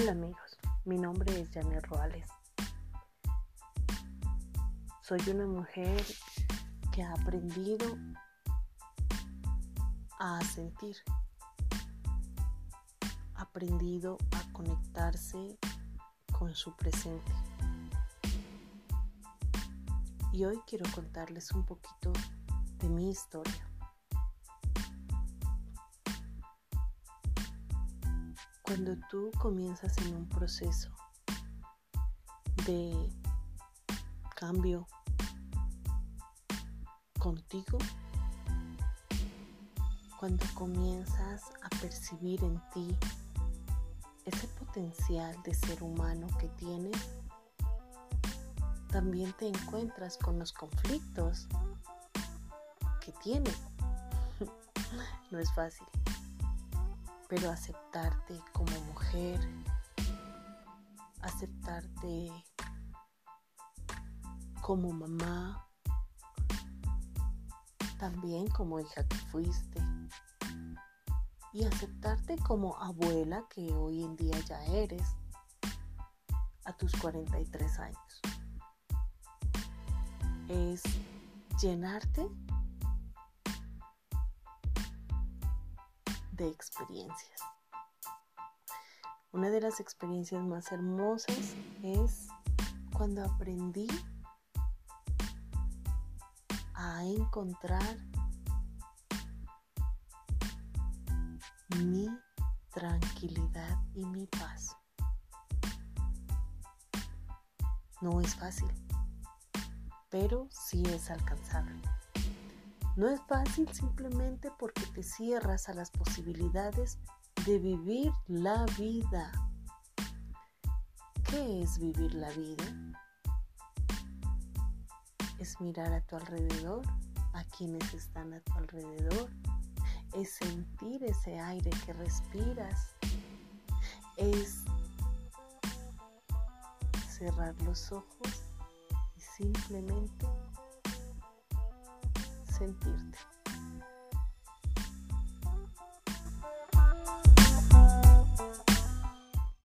Hola amigos, mi nombre es Janet Roales. Soy una mujer que ha aprendido a sentir, aprendido a conectarse con su presente. Y hoy quiero contarles un poquito de mi historia. Cuando tú comienzas en un proceso de cambio contigo, cuando comienzas a percibir en ti ese potencial de ser humano que tienes, también te encuentras con los conflictos que tienes. no es fácil pero aceptarte como mujer, aceptarte como mamá, también como hija que fuiste, y aceptarte como abuela que hoy en día ya eres a tus 43 años. Es llenarte de experiencias. Una de las experiencias más hermosas es cuando aprendí a encontrar mi tranquilidad y mi paz. No es fácil, pero sí es alcanzable. No es fácil simplemente porque te cierras a las posibilidades de vivir la vida. ¿Qué es vivir la vida? Es mirar a tu alrededor, a quienes están a tu alrededor. Es sentir ese aire que respiras. Es cerrar los ojos y simplemente sentirte.